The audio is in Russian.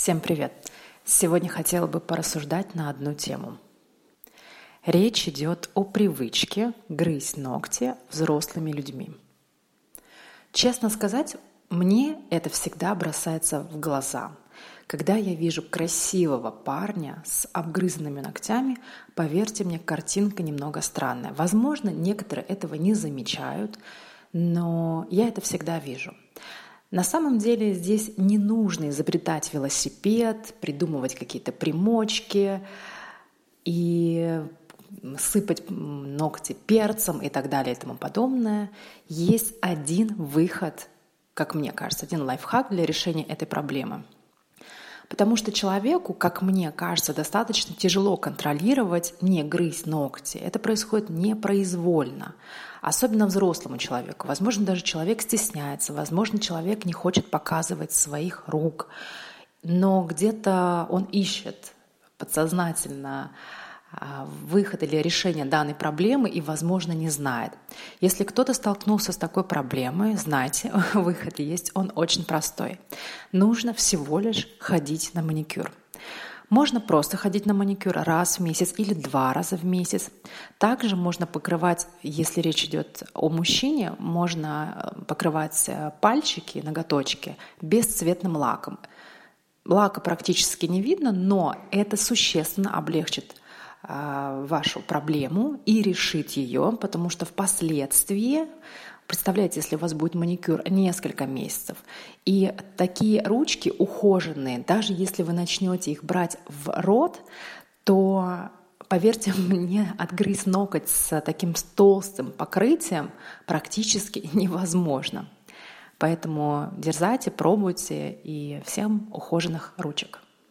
Всем привет! Сегодня хотела бы порассуждать на одну тему. Речь идет о привычке грызть ногти взрослыми людьми. Честно сказать, мне это всегда бросается в глаза. Когда я вижу красивого парня с обгрызанными ногтями, поверьте мне, картинка немного странная. Возможно, некоторые этого не замечают, но я это всегда вижу. На самом деле здесь не нужно изобретать велосипед, придумывать какие-то примочки и сыпать ногти перцем и так далее и тому подобное. Есть один выход, как мне кажется, один лайфхак для решения этой проблемы – Потому что человеку, как мне кажется, достаточно тяжело контролировать, не грызть ногти. Это происходит непроизвольно. Особенно взрослому человеку. Возможно, даже человек стесняется, возможно, человек не хочет показывать своих рук, но где-то он ищет подсознательно выход или решение данной проблемы и, возможно, не знает. Если кто-то столкнулся с такой проблемой, знайте, выход есть, он очень простой. Нужно всего лишь ходить на маникюр. Можно просто ходить на маникюр раз в месяц или два раза в месяц. Также можно покрывать, если речь идет о мужчине, можно э, покрывать э, пальчики, ноготочки бесцветным лаком. Лака практически не видно, но это существенно облегчит а, вашу проблему и решить ее, потому что впоследствии, представляете, если у вас будет маникюр несколько месяцев, и такие ручки ухоженные, даже если вы начнете их брать в рот, то поверьте мне, отгрызть ноготь с таким толстым покрытием практически невозможно. Поэтому дерзайте, пробуйте и всем ухоженных ручек.